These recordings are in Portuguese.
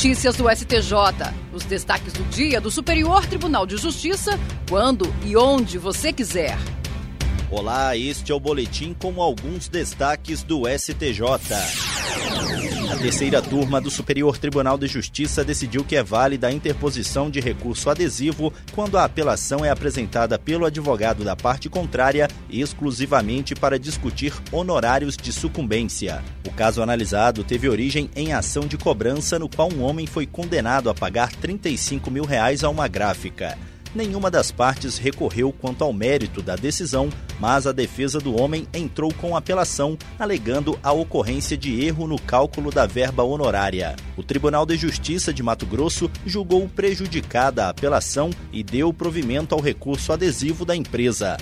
Notícias do STJ. Os destaques do dia do Superior Tribunal de Justiça, quando e onde você quiser. Olá, este é o boletim com alguns destaques do STJ. A terceira turma do Superior Tribunal de Justiça decidiu que é válida a interposição de recurso adesivo quando a apelação é apresentada pelo advogado da parte contrária exclusivamente para discutir honorários de sucumbência. O caso analisado teve origem em ação de cobrança no qual um homem foi condenado a pagar 35 mil reais a uma gráfica. Nenhuma das partes recorreu quanto ao mérito da decisão, mas a defesa do homem entrou com apelação, alegando a ocorrência de erro no cálculo da verba honorária. O Tribunal de Justiça de Mato Grosso julgou prejudicada a apelação e deu provimento ao recurso adesivo da empresa.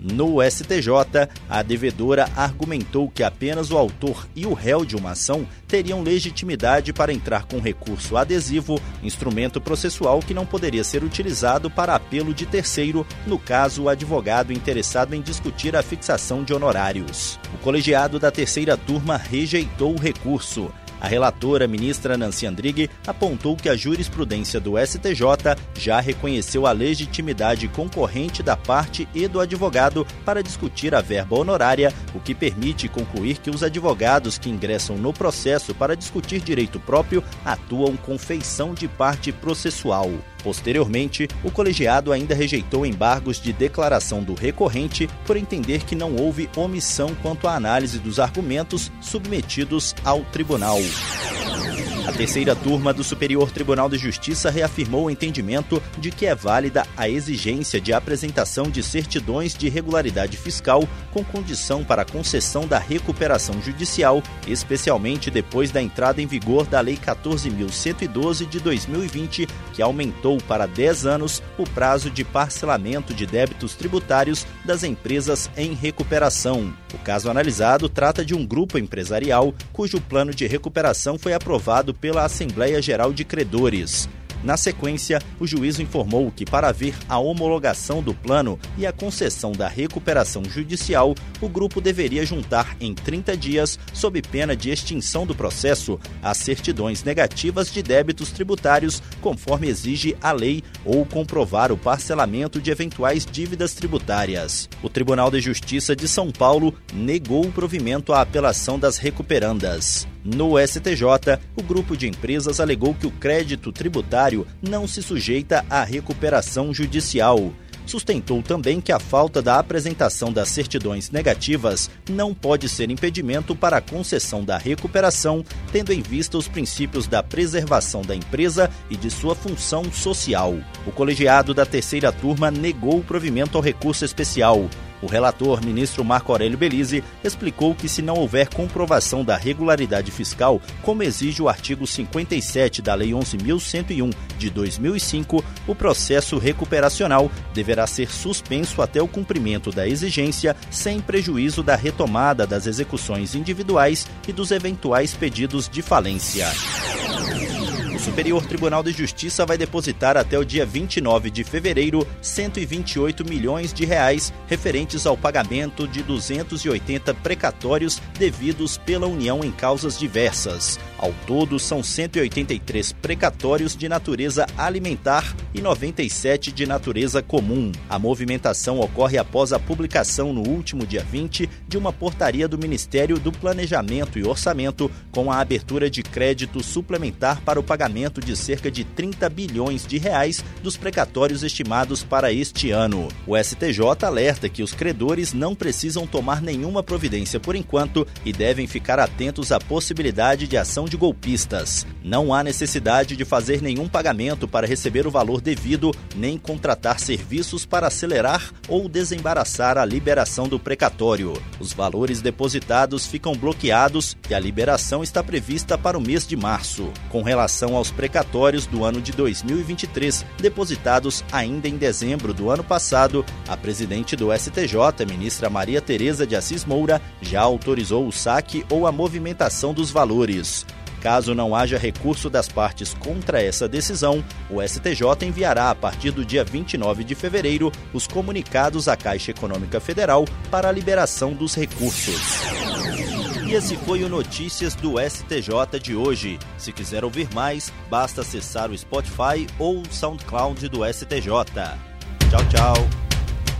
No STJ, a devedora argumentou que apenas o autor e o réu de uma ação teriam legitimidade para entrar com recurso adesivo, instrumento processual que não poderia ser utilizado para apelo de terceiro, no caso, o advogado interessado em discutir a fixação de honorários. O colegiado da terceira turma rejeitou o recurso. A relatora, ministra Nancy Andrighi, apontou que a jurisprudência do STJ já reconheceu a legitimidade concorrente da parte e do advogado para discutir a verba honorária, o que permite concluir que os advogados que ingressam no processo para discutir direito próprio atuam com feição de parte processual. Posteriormente, o colegiado ainda rejeitou embargos de declaração do recorrente por entender que não houve omissão quanto à análise dos argumentos submetidos ao tribunal. News. A terceira turma do Superior Tribunal de Justiça reafirmou o entendimento de que é válida a exigência de apresentação de certidões de regularidade fiscal com condição para a concessão da recuperação judicial, especialmente depois da entrada em vigor da Lei 14.112 de 2020, que aumentou para 10 anos o prazo de parcelamento de débitos tributários das empresas em recuperação. O caso analisado trata de um grupo empresarial cujo plano de recuperação foi aprovado pela Assembleia Geral de Credores. Na sequência, o juízo informou que, para haver a homologação do plano e a concessão da recuperação judicial, o grupo deveria juntar em 30 dias, sob pena de extinção do processo, as certidões negativas de débitos tributários, conforme exige a lei, ou comprovar o parcelamento de eventuais dívidas tributárias. O Tribunal de Justiça de São Paulo negou o provimento à apelação das recuperandas. No STJ, o grupo de empresas alegou que o crédito tributário não se sujeita à recuperação judicial. Sustentou também que a falta da apresentação das certidões negativas não pode ser impedimento para a concessão da recuperação, tendo em vista os princípios da preservação da empresa e de sua função social. O colegiado da terceira turma negou o provimento ao recurso especial. O relator, ministro Marco Aurélio Belize, explicou que se não houver comprovação da regularidade fiscal, como exige o artigo 57 da Lei 11.101 de 2005, o processo recuperacional deverá ser suspenso até o cumprimento da exigência, sem prejuízo da retomada das execuções individuais e dos eventuais pedidos de falência. O Superior Tribunal de Justiça vai depositar até o dia 29 de fevereiro 128 milhões de reais referentes ao pagamento de 280 precatórios devidos pela União em causas diversas. Ao todo, são 183 precatórios de natureza alimentar e 97 de natureza comum. A movimentação ocorre após a publicação no último dia 20 de uma portaria do Ministério do Planejamento e Orçamento com a abertura de crédito suplementar para o pagamento de cerca de 30 bilhões de reais dos precatórios estimados para este ano. O STJ alerta que os credores não precisam tomar nenhuma providência por enquanto e devem ficar atentos à possibilidade de ação de golpistas. Não há necessidade de fazer nenhum pagamento para receber o valor devido, nem contratar serviços para acelerar ou desembaraçar a liberação do precatório. Os valores depositados ficam bloqueados e a liberação está prevista para o mês de março. Com relação aos precatórios do ano de 2023, depositados ainda em dezembro do ano passado, a presidente do STJ, ministra Maria Tereza de Assis Moura, já autorizou o saque ou a movimentação dos valores. Caso não haja recurso das partes contra essa decisão, o STJ enviará a partir do dia 29 de fevereiro os comunicados à Caixa Econômica Federal para a liberação dos recursos. E esse foi o Notícias do STJ de hoje. Se quiser ouvir mais, basta acessar o Spotify ou o SoundCloud do STJ. Tchau, tchau.